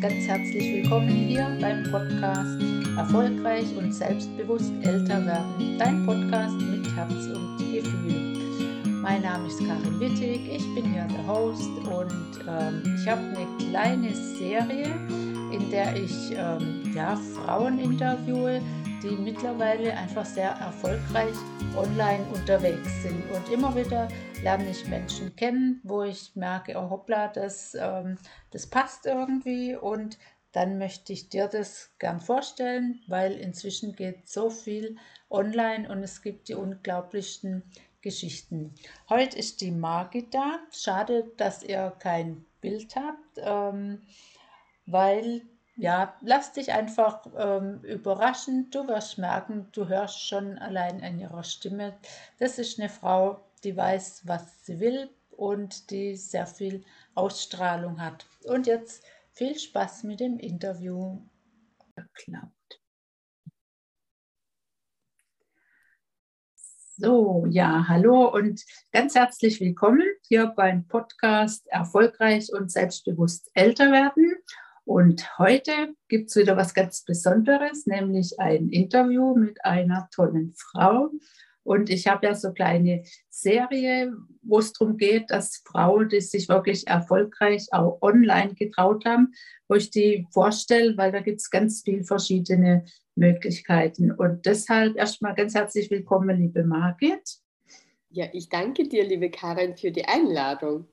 ganz herzlich willkommen hier beim Podcast Erfolgreich und selbstbewusst älter werden. Dein Podcast mit Herz und Gefühl. Mein Name ist Karin Wittig, ich bin hier der Host und ähm, ich habe eine kleine Serie, in der ich ähm, ja, Frauen interviewe, die mittlerweile einfach sehr erfolgreich online unterwegs sind. Und immer wieder lerne ich Menschen kennen, wo ich merke, oh hoppla, das, ähm, das passt irgendwie. Und dann möchte ich dir das gern vorstellen, weil inzwischen geht so viel online und es gibt die unglaublichsten Geschichten. Heute ist die Margit da. Schade, dass ihr kein Bild habt, ähm, weil ja, lass dich einfach ähm, überraschen. Du wirst merken, du hörst schon allein an ihrer Stimme. Das ist eine Frau, die weiß, was sie will und die sehr viel Ausstrahlung hat. Und jetzt viel Spaß mit dem Interview. Geklappt. So, ja, hallo und ganz herzlich willkommen hier beim Podcast Erfolgreich und selbstbewusst älter werden. Und heute gibt es wieder was ganz Besonderes, nämlich ein Interview mit einer tollen Frau. Und ich habe ja so eine kleine Serie, wo es darum geht, dass Frauen, die sich wirklich erfolgreich auch online getraut haben, wo ich die vorstelle, weil da gibt es ganz viele verschiedene Möglichkeiten. Und deshalb erstmal ganz herzlich willkommen, liebe Margit. Ja, ich danke dir, liebe Karin, für die Einladung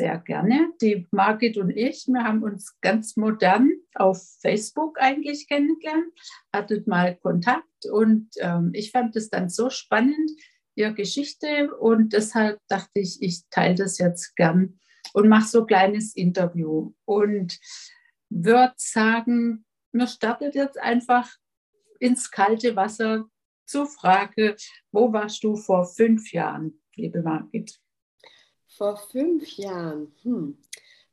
sehr gerne. Die Margit und ich, wir haben uns ganz modern auf Facebook eigentlich kennengelernt, hattet mal Kontakt und ähm, ich fand es dann so spannend, ihre Geschichte und deshalb dachte ich, ich teile das jetzt gern und mache so ein kleines Interview und würde sagen, mir startet jetzt einfach ins kalte Wasser zur Frage, wo warst du vor fünf Jahren, liebe Margit? Vor fünf Jahren, hm,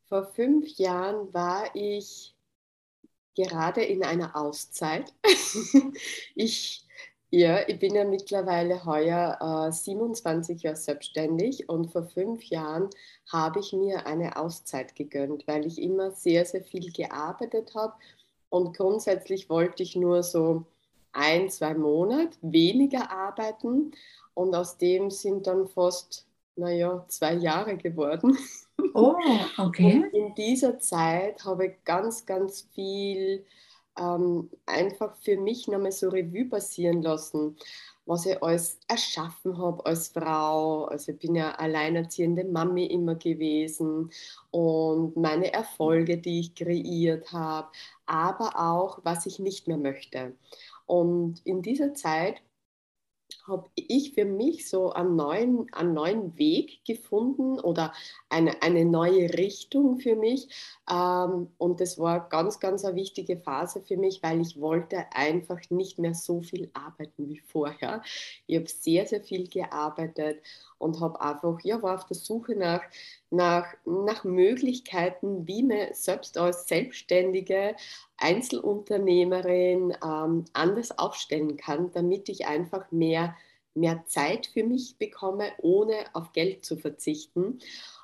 vor fünf Jahren war ich gerade in einer Auszeit. ich, ja, ich bin ja mittlerweile heuer äh, 27 Jahre selbstständig und vor fünf Jahren habe ich mir eine Auszeit gegönnt, weil ich immer sehr, sehr viel gearbeitet habe und grundsätzlich wollte ich nur so ein, zwei Monate weniger arbeiten und aus dem sind dann fast naja, zwei Jahre geworden. Oh, okay. Und in dieser Zeit habe ich ganz, ganz viel ähm, einfach für mich nochmal so Revue passieren lassen, was ich alles erschaffen habe als Frau. Also ich bin ja alleinerziehende Mami immer gewesen und meine Erfolge, die ich kreiert habe, aber auch, was ich nicht mehr möchte. Und in dieser Zeit habe ich für mich so einen neuen, einen neuen Weg gefunden oder eine, eine neue Richtung für mich. Ähm, und das war ganz, ganz eine wichtige Phase für mich, weil ich wollte einfach nicht mehr so viel arbeiten wie vorher. Ich habe sehr, sehr viel gearbeitet und habe einfach, ja, war auf der Suche nach, nach, nach Möglichkeiten, wie man selbst als Selbstständige Einzelunternehmerin ähm, anders aufstellen kann, damit ich einfach mehr, mehr Zeit für mich bekomme, ohne auf Geld zu verzichten.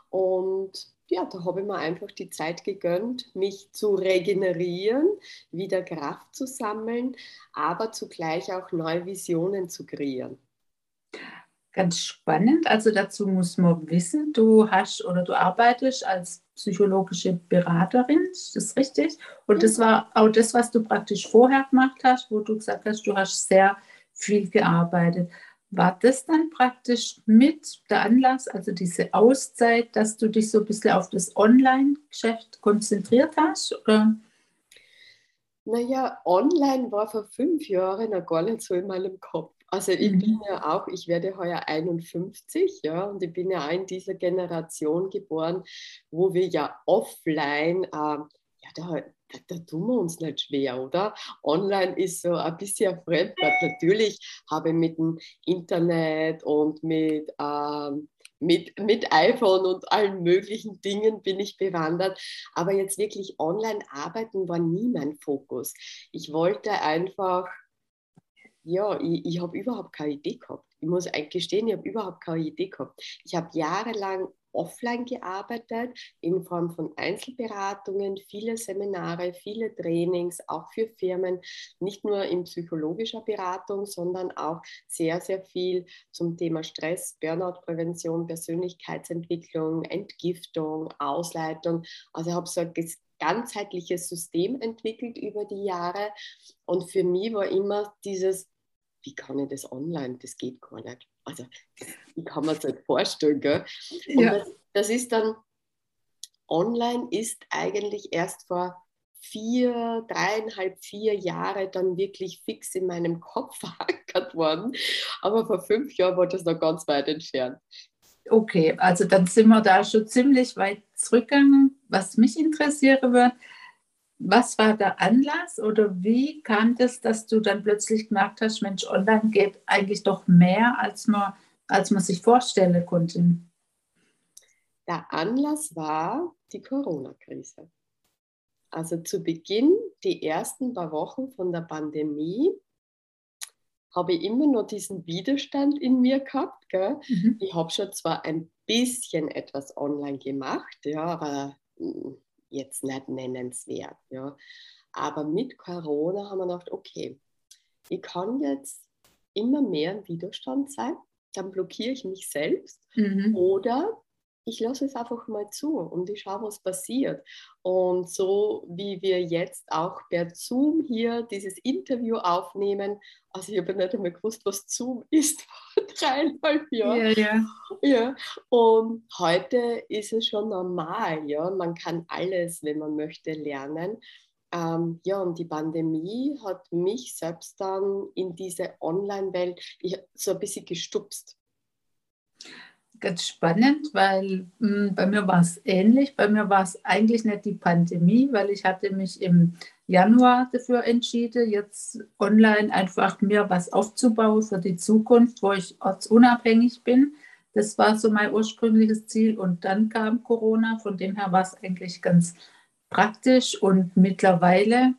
Und ja, da habe ich mir einfach die Zeit gegönnt, mich zu regenerieren, wieder Kraft zu sammeln, aber zugleich auch neue Visionen zu kreieren. Ganz spannend. Also dazu muss man wissen, du hast oder du arbeitest als psychologische Beraterin, ist das richtig? Und das war auch das, was du praktisch vorher gemacht hast, wo du gesagt hast, du hast sehr viel gearbeitet. War das dann praktisch mit der Anlass, also diese Auszeit, dass du dich so ein bisschen auf das Online-Geschäft konzentriert hast? Oder? Naja, online war vor fünf Jahren noch gar nicht so in meinem Kopf. Also ich mhm. bin ja auch, ich werde heuer 51, ja, und ich bin ja auch in dieser Generation geboren, wo wir ja offline, äh, ja, da, da, da, tun wir uns nicht schwer, oder? Online ist so ein bisschen fremd, weil natürlich habe ich mit dem Internet und mit, ähm, mit, mit iPhone und allen möglichen Dingen bin ich bewandert. Aber jetzt wirklich online arbeiten war nie mein Fokus. Ich wollte einfach, ja, ich, ich habe überhaupt keine Idee gehabt. Ich muss gestehen, ich habe überhaupt keine Idee gehabt. Ich habe jahrelang offline gearbeitet in Form von Einzelberatungen, viele Seminare, viele Trainings, auch für Firmen, nicht nur in psychologischer Beratung, sondern auch sehr, sehr viel zum Thema Stress, Burnout-Prävention, Persönlichkeitsentwicklung, Entgiftung, Ausleitung. Also ich habe so ein ganzheitliches System entwickelt über die Jahre und für mich war immer dieses, wie kann ich das online? Das geht gar nicht. Also, wie kann man sich vorstellen? Gell? Und ja. das, das ist dann, online ist eigentlich erst vor vier, dreieinhalb, vier Jahre dann wirklich fix in meinem Kopf verankert worden. Aber vor fünf Jahren war das noch ganz weit entfernt. Okay, also dann sind wir da schon ziemlich weit zurückgegangen. Was mich interessieren würde, was war der Anlass oder wie kam das, dass du dann plötzlich gemerkt hast, Mensch, online geht eigentlich doch mehr, als man, als man sich vorstellen konnte? Der Anlass war die Corona-Krise. Also zu Beginn, die ersten paar Wochen von der Pandemie, habe ich immer noch diesen Widerstand in mir gehabt. Mhm. Ich habe schon zwar ein bisschen etwas online gemacht, ja, aber hm, jetzt nicht nennenswert. Ja. Aber mit Corona haben wir gedacht, okay, ich kann jetzt immer mehr im Widerstand sein, dann blockiere ich mich selbst mhm. oder ich lasse es einfach mal zu und ich schaue, was passiert. Und so wie wir jetzt auch per Zoom hier dieses Interview aufnehmen, also ich habe nicht einmal gewusst, was Zoom ist vor dreieinhalb Jahren. Ja, ja. ja. Und heute ist es schon normal, ja. Man kann alles, wenn man möchte, lernen. Ähm, ja, und die Pandemie hat mich selbst dann in diese Online-Welt so ein bisschen gestupst ganz spannend, weil mh, hm, bei mir war es ähnlich. Bei mir war es eigentlich nicht die Pandemie, weil ich hatte mich im Januar dafür entschieden, jetzt online einfach mir was aufzubauen für die Zukunft, wo ich ortsunabhängig bin. Das war so mein ursprüngliches Ziel. Und dann kam Corona. Von dem her war es eigentlich ganz praktisch. Und mittlerweile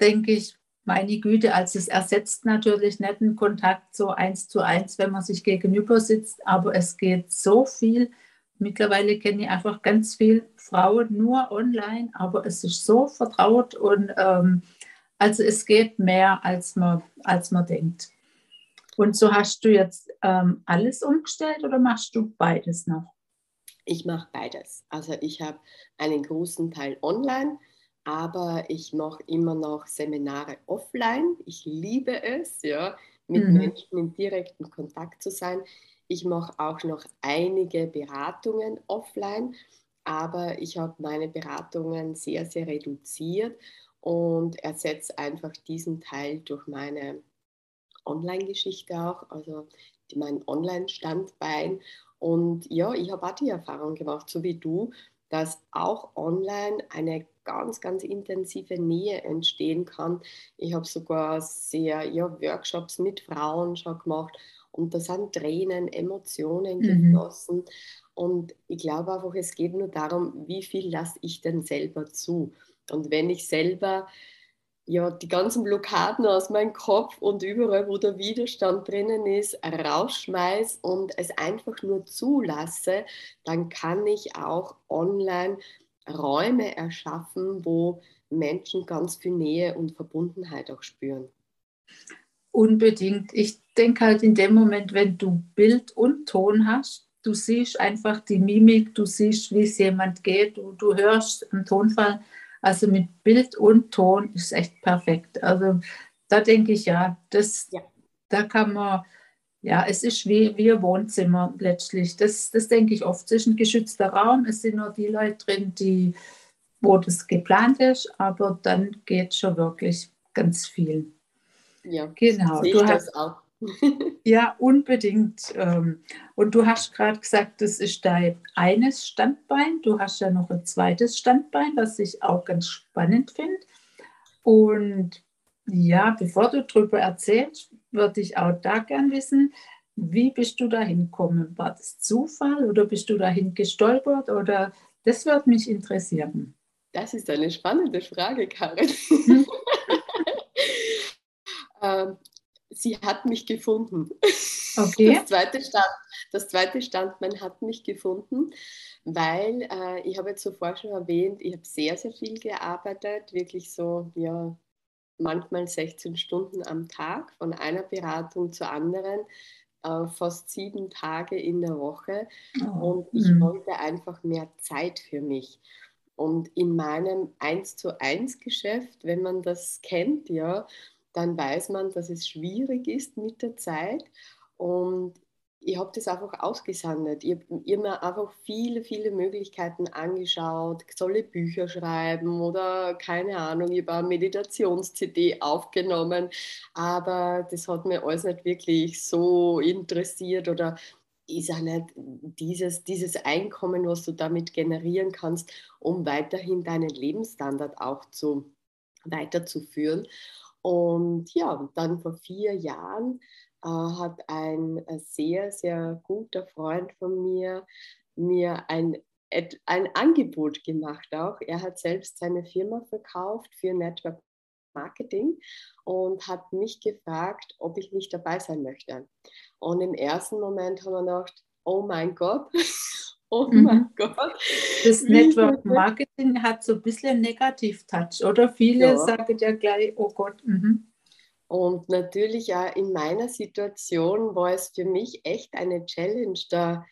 denke ich, meine Güte, also es ersetzt natürlich nicht einen Kontakt so eins zu eins, wenn man sich gegenüber sitzt, aber es geht so viel. Mittlerweile kenne ich einfach ganz viele Frauen nur online, aber es ist so vertraut und ähm, also es geht mehr, als man, als man denkt. Und so hast du jetzt ähm, alles umgestellt oder machst du beides noch? Ich mache beides. Also ich habe einen großen Teil online aber ich mache immer noch Seminare offline. Ich liebe es, ja, mit mhm. Menschen in direktem Kontakt zu sein. Ich mache auch noch einige Beratungen offline, aber ich habe meine Beratungen sehr, sehr reduziert und ersetze einfach diesen Teil durch meine Online-Geschichte auch, also mein Online-Standbein. Und ja, ich habe auch die Erfahrung gemacht, so wie du, dass auch online eine ganz, ganz intensive Nähe entstehen kann. Ich habe sogar sehr ja, Workshops mit Frauen schon gemacht und da sind Tränen, Emotionen mhm. geflossen. Und ich glaube einfach, es geht nur darum, wie viel lasse ich denn selber zu. Und wenn ich selber ja, die ganzen Blockaden aus meinem Kopf und überall, wo der Widerstand drinnen ist, rausschmeiß und es einfach nur zulasse, dann kann ich auch online Räume erschaffen, wo Menschen ganz viel Nähe und Verbundenheit auch spüren. Unbedingt. Ich denke halt in dem Moment, wenn du Bild und Ton hast, du siehst einfach die Mimik, du siehst, wie es jemand geht, du, du hörst im Tonfall, also mit Bild und Ton ist echt perfekt. Also da denke ich ja, das, ja. da kann man, ja, es ist wie, wie ein Wohnzimmer letztlich. Das, das denke ich oft. Es ist ein geschützter Raum, es sind nur die Leute drin, die, wo das geplant ist, aber dann geht schon wirklich ganz viel. Ja, genau. Sehe ich du das auch. ja, unbedingt. Ähm, und du hast gerade gesagt, das ist dein eines Standbein. Du hast ja noch ein zweites Standbein, was ich auch ganz spannend finde. Und ja, bevor du darüber erzählst, würde ich auch da gern wissen, wie bist du dahin gekommen? War das Zufall oder bist du dahin gestolpert? Oder das würde mich interessieren. Das ist eine spannende Frage, Karin. Hm. ähm, sie hat mich gefunden. Okay. Das zweite, Stand, das zweite Standbein hat mich gefunden, weil äh, ich habe jetzt zuvor schon erwähnt, ich habe sehr, sehr viel gearbeitet, wirklich so, ja, manchmal 16 Stunden am Tag, von einer Beratung zur anderen, äh, fast sieben Tage in der Woche. Oh. Und ich mhm. wollte einfach mehr Zeit für mich. Und in meinem 1 zu 1 Geschäft, wenn man das kennt, ja, dann weiß man, dass es schwierig ist mit der Zeit. Und ich habe das einfach ausgesandet. Ich habe mir einfach viele, viele Möglichkeiten angeschaut. Soll ich Bücher schreiben oder keine Ahnung, ich habe eine Meditations-CD aufgenommen, aber das hat mir alles nicht wirklich so interessiert oder ist auch nicht dieses, dieses Einkommen, was du damit generieren kannst, um weiterhin deinen Lebensstandard auch zu, weiterzuführen. Und ja, dann vor vier Jahren hat ein äh, sehr, sehr guter Freund von mir mir ein, ein Angebot gemacht auch. Er hat selbst seine Firma verkauft für Network Marketing und hat mich gefragt, ob ich nicht dabei sein möchte. Und im ersten Moment haben wir gedacht, oh mein Gott, oh mhm. mein Gott. Das Network Marketing hat so ein bisschen Negativ-Touch, oder? Viele ja. sagen ja gleich, oh Gott. Mhm. Und natürlich auch in meiner Situation war es für mich echt eine Challenge, da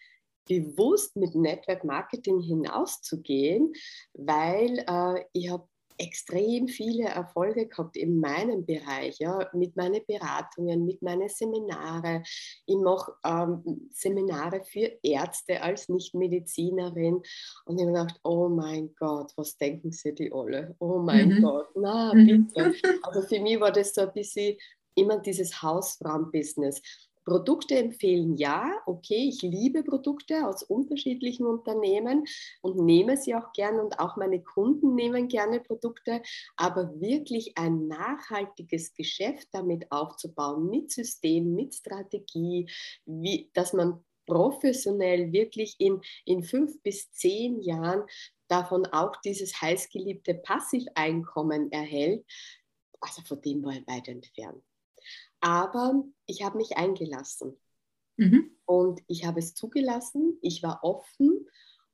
bewusst mit Network Marketing hinauszugehen, weil äh, ich habe extrem viele Erfolge gehabt in meinem Bereich, ja, mit meinen Beratungen, mit meinen Seminaren. Ich mache ähm, Seminare für Ärzte als Nichtmedizinerin und ich habe gedacht, oh mein Gott, was denken sie die alle? Oh mein mhm. Gott, na mhm. bitte. Also für mich war das so ein bisschen immer dieses Hausfrauenbusiness. Produkte empfehlen ja, okay, ich liebe Produkte aus unterschiedlichen Unternehmen und nehme sie auch gerne und auch meine Kunden nehmen gerne Produkte, aber wirklich ein nachhaltiges Geschäft damit aufzubauen, mit System, mit Strategie, wie, dass man professionell wirklich in, in fünf bis zehn Jahren davon auch dieses heißgeliebte Passiveinkommen erhält, also von dem war ich weit entfernt. Aber ich habe mich eingelassen. Mhm. Und ich habe es zugelassen, ich war offen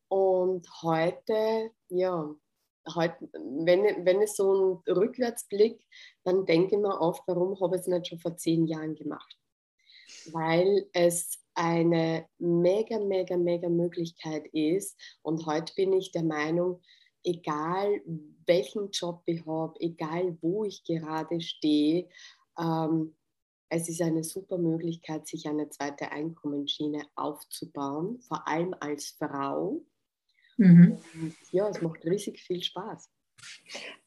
und heute, ja, heute, wenn, wenn es so ein Rückwärtsblick, dann denke ich mir oft, warum habe ich es nicht schon vor zehn Jahren gemacht? Weil es eine mega, mega, mega Möglichkeit ist. Und heute bin ich der Meinung, egal welchen Job ich habe, egal wo ich gerade stehe, ähm, es ist eine super Möglichkeit, sich eine zweite Einkommensschiene aufzubauen, vor allem als Frau. Mhm. Ja, es macht riesig viel Spaß.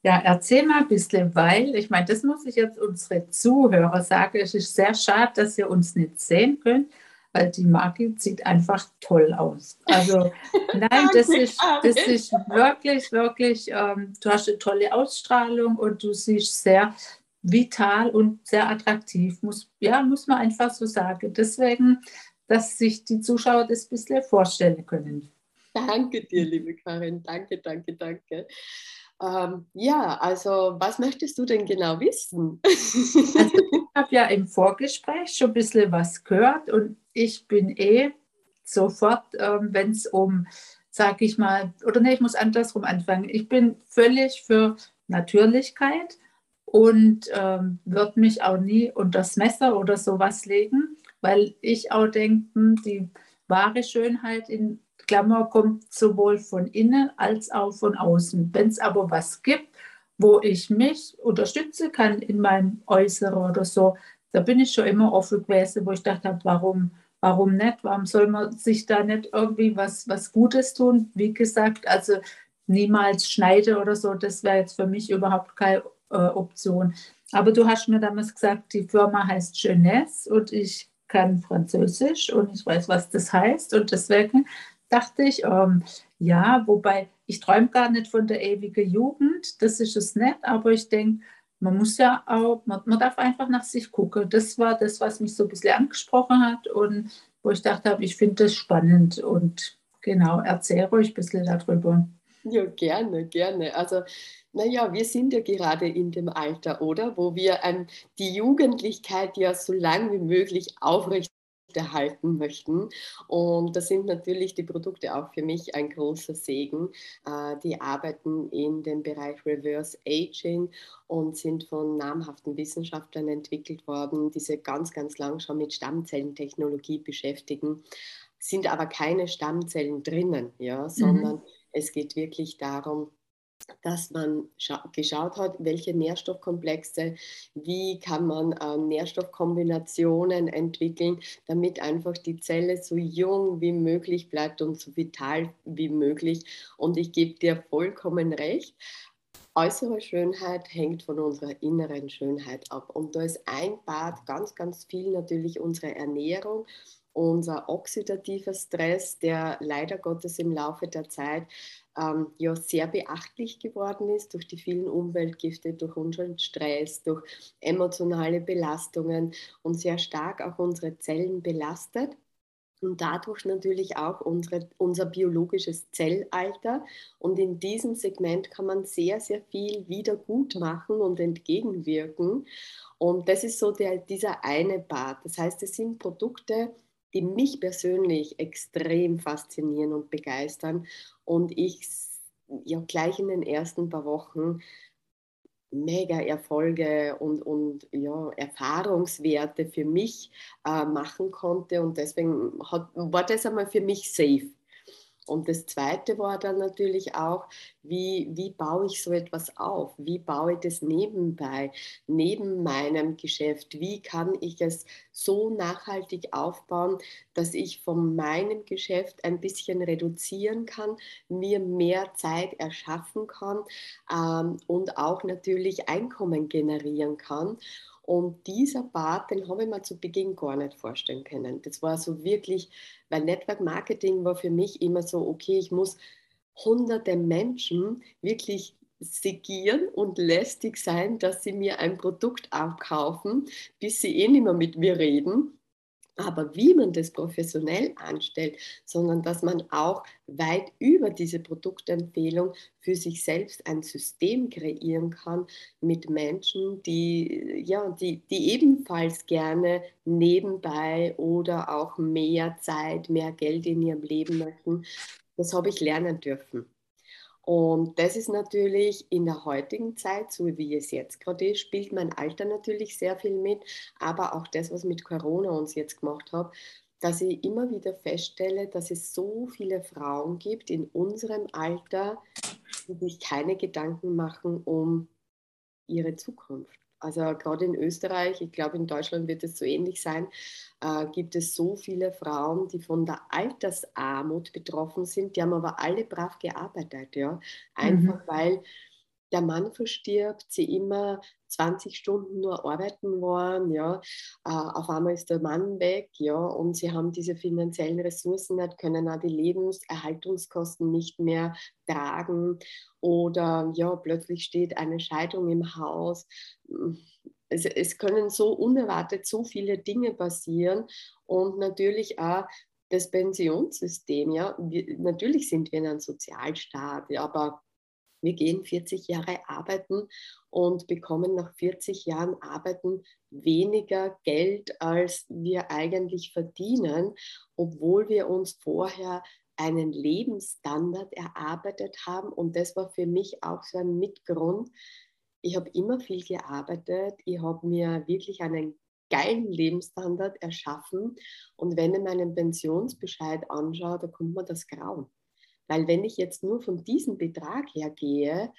Ja, erzähl mal ein bisschen, weil ich meine, das muss ich jetzt unsere Zuhörer sagen. Es ist sehr schade, dass ihr uns nicht sehen könnt, weil die Marke sieht einfach toll aus. Also nein, das ist, das ist wirklich, wirklich, ähm, du hast eine tolle Ausstrahlung und du siehst sehr vital und sehr attraktiv, muss, ja, muss man einfach so sagen. Deswegen, dass sich die Zuschauer das ein bisschen vorstellen können. Danke dir, liebe Karin. Danke, danke, danke. Ähm, ja, also was möchtest du denn genau wissen? Also, ich habe ja im Vorgespräch schon ein bisschen was gehört und ich bin eh sofort, ähm, wenn es um, sage ich mal, oder nee, ich muss andersrum anfangen. Ich bin völlig für Natürlichkeit und ähm, würde mich auch nie unter das Messer oder sowas legen, weil ich auch denke, hm, die wahre Schönheit in Klammer kommt sowohl von innen als auch von außen. Wenn es aber was gibt, wo ich mich unterstützen kann in meinem Äußeren oder so, da bin ich schon immer offen gewesen, wo ich dachte, warum, warum nicht? Warum soll man sich da nicht irgendwie was, was Gutes tun? Wie gesagt, also niemals schneide oder so, das wäre jetzt für mich überhaupt kein äh, Option. Aber du hast mir damals gesagt, die Firma heißt Jeunesse und ich kann Französisch und ich weiß, was das heißt. Und deswegen dachte ich, ähm, ja, wobei ich träume gar nicht von der ewigen Jugend, das ist es nicht, aber ich denke, man muss ja auch, man, man, darf einfach nach sich gucken. Das war das, was mich so ein bisschen angesprochen hat und wo ich dachte, ich finde das spannend und genau, erzähle euch ein bisschen darüber. Ja, gerne, gerne. Also, naja, wir sind ja gerade in dem Alter, oder? Wo wir ähm, die Jugendlichkeit ja so lange wie möglich aufrechterhalten möchten. Und da sind natürlich die Produkte auch für mich ein großer Segen. Äh, die arbeiten in dem Bereich Reverse Aging und sind von namhaften Wissenschaftlern entwickelt worden, die sich ganz, ganz lang schon mit Stammzellentechnologie beschäftigen sind aber keine Stammzellen drinnen, ja, mhm. sondern mhm. Es geht wirklich darum, dass man geschaut hat, welche Nährstoffkomplexe, wie kann man äh, Nährstoffkombinationen entwickeln, damit einfach die Zelle so jung wie möglich bleibt und so vital wie möglich. Und ich gebe dir vollkommen recht. Äußere Schönheit hängt von unserer inneren Schönheit ab. Und da ist ein Bad ganz, ganz viel natürlich unsere Ernährung unser oxidativer Stress, der leider Gottes im Laufe der Zeit ähm, ja sehr beachtlich geworden ist durch die vielen Umweltgifte, durch unseren Stress, durch emotionale Belastungen und sehr stark auch unsere Zellen belastet und dadurch natürlich auch unsere, unser biologisches Zellalter. Und in diesem Segment kann man sehr, sehr viel wieder gut machen und entgegenwirken. Und das ist so der, dieser eine Part. Das heißt, es sind Produkte, die mich persönlich extrem faszinieren und begeistern und ich ja gleich in den ersten paar Wochen mega Erfolge und, und ja, Erfahrungswerte für mich äh, machen konnte und deswegen hat, war das einmal für mich safe. Und das Zweite war dann natürlich auch, wie, wie baue ich so etwas auf? Wie baue ich das nebenbei, neben meinem Geschäft? Wie kann ich es so nachhaltig aufbauen, dass ich von meinem Geschäft ein bisschen reduzieren kann, mir mehr Zeit erschaffen kann ähm, und auch natürlich Einkommen generieren kann? Und dieser Part, den habe ich mir zu Beginn gar nicht vorstellen können. Das war so wirklich, weil Network Marketing war für mich immer so, okay, ich muss hunderte Menschen wirklich segieren und lästig sein, dass sie mir ein Produkt abkaufen, bis sie eh nicht mehr mit mir reden. Aber wie man das professionell anstellt, sondern dass man auch weit über diese Produktempfehlung für sich selbst ein System kreieren kann mit Menschen, die, ja, die, die ebenfalls gerne nebenbei oder auch mehr Zeit, mehr Geld in ihrem Leben möchten. Das habe ich lernen dürfen. Und das ist natürlich in der heutigen Zeit, so wie es jetzt gerade ist, spielt mein Alter natürlich sehr viel mit, aber auch das, was mit Corona uns jetzt gemacht hat, dass ich immer wieder feststelle, dass es so viele Frauen gibt in unserem Alter, die sich keine Gedanken machen um ihre Zukunft. Also gerade in Österreich, ich glaube in Deutschland wird es so ähnlich sein, äh, gibt es so viele Frauen, die von der Altersarmut betroffen sind. Die haben aber alle brav gearbeitet, ja. Einfach mhm. weil der Mann verstirbt, sie immer 20 Stunden nur arbeiten waren, ja, äh, auf einmal ist der Mann weg, ja, und sie haben diese finanziellen Ressourcen nicht, können auch die Lebenserhaltungskosten nicht mehr tragen oder ja, plötzlich steht eine Scheidung im Haus. Es, es können so unerwartet so viele Dinge passieren und natürlich auch das Pensionssystem, ja, wir, natürlich sind wir in einem Sozialstaat, ja, aber wir gehen 40 Jahre arbeiten und bekommen nach 40 Jahren Arbeiten weniger Geld, als wir eigentlich verdienen, obwohl wir uns vorher einen Lebensstandard erarbeitet haben. Und das war für mich auch so ein Mitgrund. Ich habe immer viel gearbeitet. Ich habe mir wirklich einen geilen Lebensstandard erschaffen. Und wenn ich meinen Pensionsbescheid anschaue, da kommt mir das Grauen. Weil wenn ich jetzt nur von diesem Betrag her gehe,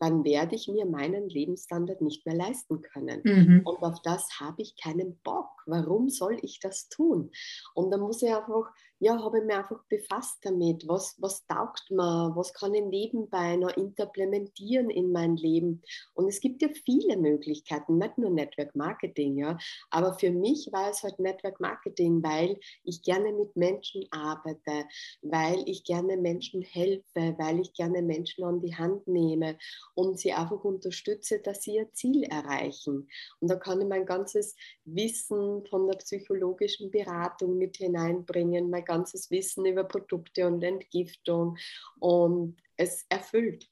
dann werde ich mir meinen Lebensstandard nicht mehr leisten können. Mhm. Und auf das habe ich keinen Bock. Warum soll ich das tun? Und dann muss ich einfach ja, habe ich mich einfach befasst damit. Was, was taugt mir? Was kann ich nebenbei noch implementieren in mein Leben? Und es gibt ja viele Möglichkeiten, nicht nur Network Marketing, ja. Aber für mich war es halt Network Marketing, weil ich gerne mit Menschen arbeite, weil ich gerne Menschen helfe, weil ich gerne Menschen an die Hand nehme und sie einfach unterstütze, dass sie ihr Ziel erreichen. Und da kann ich mein ganzes Wissen von der psychologischen Beratung mit hineinbringen, mein ganzes Wissen über Produkte und Entgiftung und es erfüllt.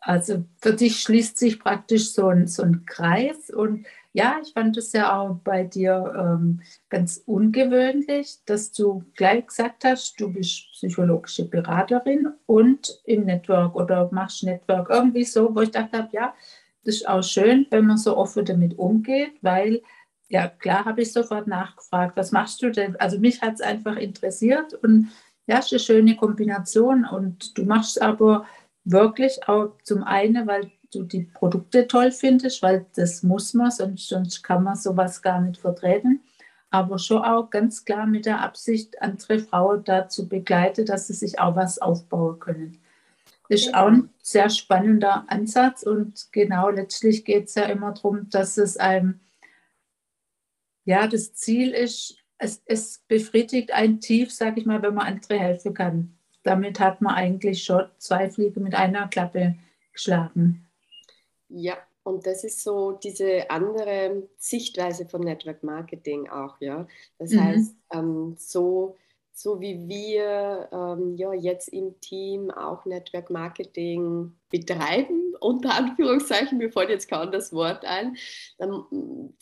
Also für dich schließt sich praktisch so ein, so ein Kreis und ja, ich fand es ja auch bei dir ähm, ganz ungewöhnlich, dass du gleich gesagt hast, du bist psychologische Beraterin und im Network oder machst Network irgendwie so, wo ich dachte, ja, das ist auch schön, wenn man so offen damit umgeht, weil ja, klar habe ich sofort nachgefragt, was machst du denn? Also mich hat es einfach interessiert und ja, ist eine schöne Kombination und du machst aber wirklich auch zum einen, weil du die Produkte toll findest, weil das muss man, sonst, sonst kann man sowas gar nicht vertreten. Aber schon auch ganz klar mit der Absicht, andere Frauen dazu begleiten, dass sie sich auch was aufbauen können. Das ist auch ein sehr spannender Ansatz und genau letztlich geht es ja immer darum, dass es einem ja, das Ziel ist, es, es befriedigt ein Tief, sage ich mal, wenn man andere helfen kann. Damit hat man eigentlich schon zwei Fliegen mit einer Klappe geschlagen. Ja, und das ist so diese andere Sichtweise von Network Marketing auch, ja. Das mhm. heißt, ähm, so so wie wir ähm, ja, jetzt im Team auch Network Marketing betreiben, unter Anführungszeichen, mir fällt jetzt kaum das Wort ein, dann,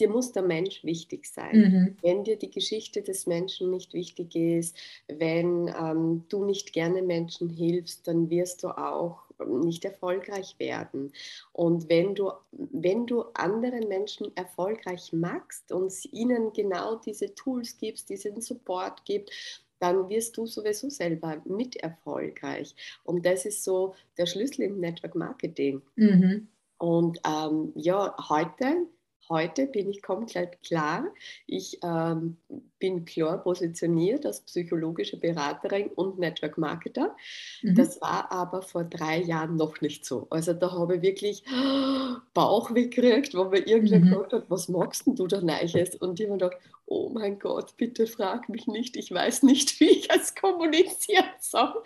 dir muss der Mensch wichtig sein. Mhm. Wenn dir die Geschichte des Menschen nicht wichtig ist, wenn ähm, du nicht gerne Menschen hilfst, dann wirst du auch nicht erfolgreich werden. Und wenn du, wenn du anderen Menschen erfolgreich machst und ihnen genau diese Tools gibst, diesen Support gibst, dann wirst du sowieso selber mit erfolgreich. Und das ist so der Schlüssel im Network Marketing. Mhm. Und ähm, ja, heute Heute bin ich komplett klar. Ich ähm, bin klar positioniert als psychologische Beraterin und Network Marketer. Mhm. Das war aber vor drei Jahren noch nicht so. Also da habe ich wirklich Bauchweh gekriegt, wo mir irgendwer mhm. gesagt hat, was magst du da Neues? Und ich habe gedacht, oh mein Gott, bitte frag mich nicht, ich weiß nicht, wie ich es kommunizieren soll,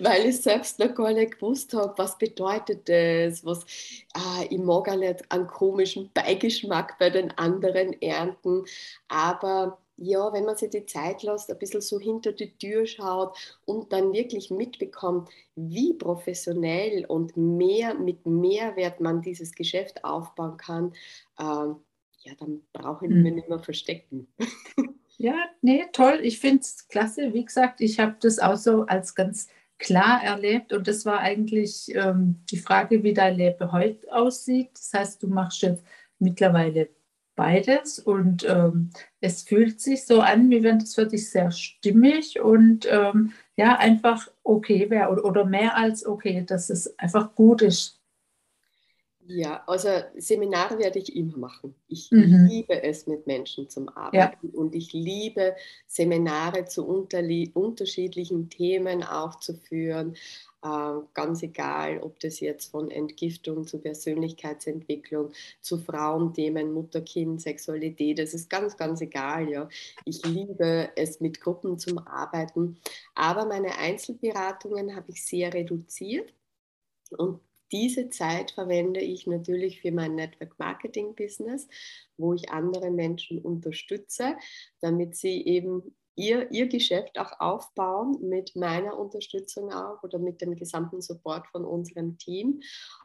weil ich selbst noch gar nicht gewusst habe, was bedeutet das, was, ah, ich mag auch nicht einen komischen Beigeschmack bei den anderen ernten, aber ja, wenn man sich die Zeit lässt, ein bisschen so hinter die Tür schaut und dann wirklich mitbekommt, wie professionell und mehr mit Mehrwert man dieses Geschäft aufbauen kann, äh, ja, dann brauche ich mich hm. nicht mehr verstecken. Ja, nee, toll. Ich finde es klasse. Wie gesagt, ich habe das auch so als ganz klar erlebt und das war eigentlich ähm, die Frage, wie dein Leben heute aussieht. Das heißt, du machst jetzt mittlerweile beides und ähm, es fühlt sich so an, wie wenn das für dich sehr stimmig und ähm, ja, einfach okay wäre oder, oder mehr als okay, dass es einfach gut ist. Ja, also Seminare werde ich immer machen. Ich mhm. liebe es, mit Menschen zu arbeiten ja. und ich liebe Seminare zu unterschiedlichen Themen aufzuführen. Äh, ganz egal, ob das jetzt von Entgiftung zu Persönlichkeitsentwicklung, zu Frauenthemen, Mutter, Kind, Sexualität, das ist ganz, ganz egal. Ja. Ich liebe es, mit Gruppen zu arbeiten, aber meine Einzelberatungen habe ich sehr reduziert. Und diese Zeit verwende ich natürlich für mein Network Marketing Business, wo ich andere Menschen unterstütze, damit sie eben ihr, ihr Geschäft auch aufbauen mit meiner Unterstützung auch oder mit dem gesamten Support von unserem Team.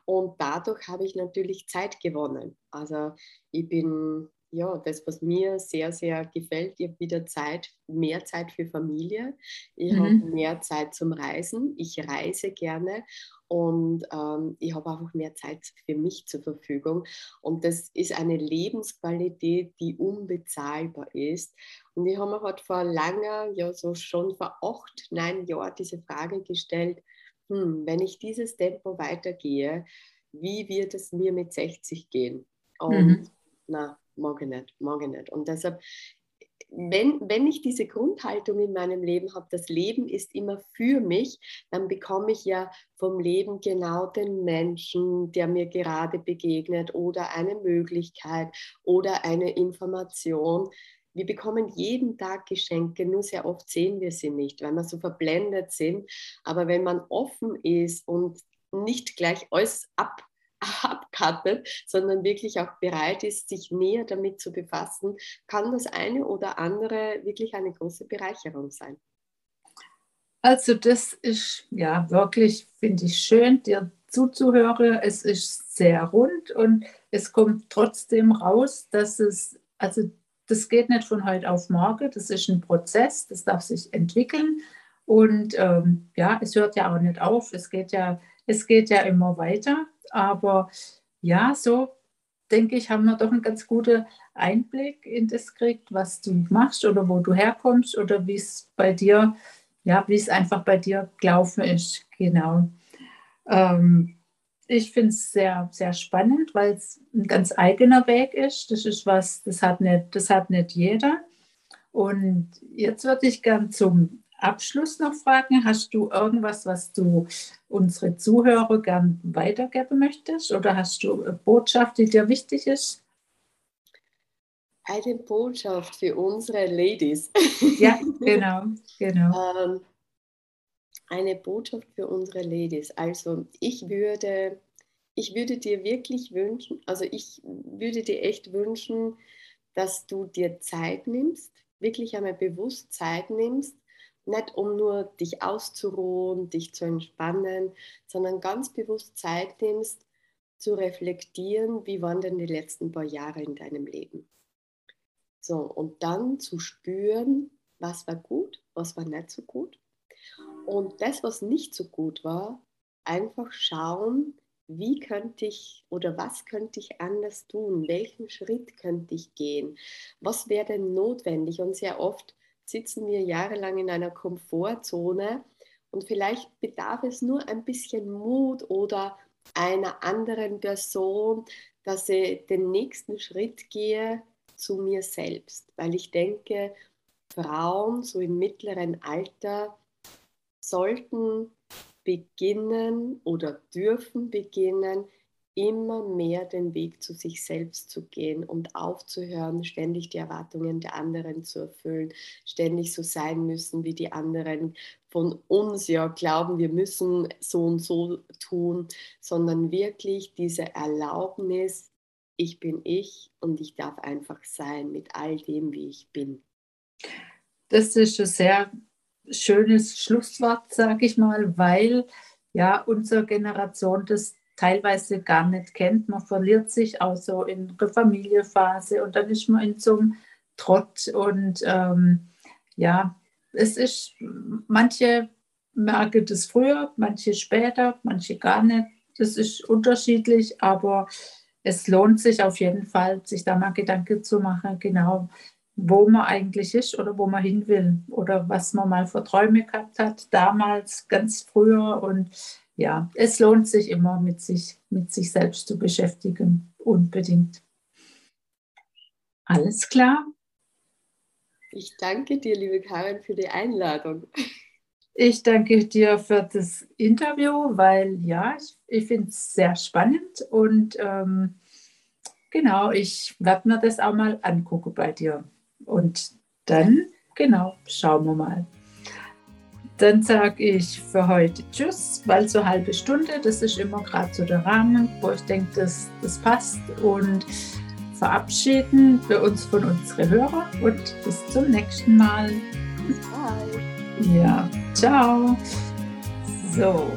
Und dadurch habe ich natürlich Zeit gewonnen. Also ich bin ja, das, was mir sehr, sehr gefällt, ich habe wieder Zeit, mehr Zeit für Familie. Ich mhm. habe mehr Zeit zum Reisen. Ich reise gerne und ähm, ich habe einfach mehr Zeit für mich zur Verfügung. Und das ist eine Lebensqualität, die unbezahlbar ist. Und ich habe mir halt vor langer, ja so schon vor acht, neun Jahren diese Frage gestellt, hm, wenn ich dieses Tempo weitergehe, wie wird es mir mit 60 gehen? Und mhm. na, ich nicht, ich nicht. Und deshalb wenn, wenn ich diese Grundhaltung in meinem Leben habe, das Leben ist immer für mich, dann bekomme ich ja vom Leben genau den Menschen, der mir gerade begegnet oder eine Möglichkeit oder eine Information. Wir bekommen jeden Tag Geschenke, nur sehr oft sehen wir sie nicht, weil wir so verblendet sind. Aber wenn man offen ist und nicht gleich alles ab abkattet, sondern wirklich auch bereit ist, sich näher damit zu befassen, kann das eine oder andere wirklich eine große Bereicherung sein. Also das ist ja wirklich, finde ich schön, dir zuzuhören. Es ist sehr rund und es kommt trotzdem raus, dass es, also das geht nicht von heute auf morgen, das ist ein Prozess, das darf sich entwickeln. Und ähm, ja, es hört ja auch nicht auf, es geht ja, es geht ja immer weiter. Aber ja, so denke ich, haben wir doch einen ganz guten Einblick in das gekriegt, was du machst oder wo du herkommst oder wie es bei dir, ja, wie es einfach bei dir gelaufen ist. Genau. Ähm, ich finde es sehr, sehr spannend, weil es ein ganz eigener Weg ist. Das ist was, das hat nicht, das hat nicht jeder. Und jetzt würde ich gern zum Abschluss noch fragen, hast du irgendwas, was du unsere Zuhörer gern weitergeben möchtest? Oder hast du eine Botschaft, die dir wichtig ist? Eine Botschaft für unsere Ladies. Ja, genau, genau. ähm, eine Botschaft für unsere Ladies. Also ich würde, ich würde dir wirklich wünschen, also ich würde dir echt wünschen, dass du dir Zeit nimmst, wirklich einmal bewusst Zeit nimmst, nicht um nur dich auszuruhen, dich zu entspannen, sondern ganz bewusst Zeit nimmst, zu reflektieren, wie waren denn die letzten paar Jahre in deinem Leben. So, und dann zu spüren, was war gut, was war nicht so gut. Und das, was nicht so gut war, einfach schauen, wie könnte ich oder was könnte ich anders tun, welchen Schritt könnte ich gehen, was wäre denn notwendig. Und sehr oft sitzen wir jahrelang in einer Komfortzone und vielleicht bedarf es nur ein bisschen Mut oder einer anderen Person, dass ich den nächsten Schritt gehe zu mir selbst, weil ich denke, Frauen so im mittleren Alter sollten beginnen oder dürfen beginnen, immer mehr den Weg zu sich selbst zu gehen und aufzuhören, ständig die Erwartungen der anderen zu erfüllen, ständig so sein müssen, wie die anderen von uns ja glauben, wir müssen so und so tun, sondern wirklich diese Erlaubnis, ich bin ich und ich darf einfach sein mit all dem, wie ich bin. Das ist ein sehr schönes Schlusswort, sage ich mal, weil ja unsere Generation das teilweise gar nicht kennt. Man verliert sich auch so in der Familienphase und dann ist man in so einem Trott und ähm, ja, es ist, manche merken das früher, manche später, manche gar nicht. Das ist unterschiedlich, aber es lohnt sich auf jeden Fall, sich da mal Gedanken zu machen, genau, wo man eigentlich ist oder wo man hin will oder was man mal für Träume gehabt hat, damals ganz früher und ja, es lohnt sich immer, mit sich, mit sich selbst zu beschäftigen, unbedingt. Alles klar? Ich danke dir, liebe Karin, für die Einladung. Ich danke dir für das Interview, weil ja, ich, ich finde es sehr spannend und ähm, genau, ich werde mir das auch mal angucken bei dir. Und dann, genau, schauen wir mal. Dann sage ich für heute Tschüss, weil so eine halbe Stunde, das ist immer gerade so der Rahmen, wo ich denke, das, das passt. Und verabschieden wir uns von unseren Hörern und bis zum nächsten Mal. Bye. Ja, ciao. So.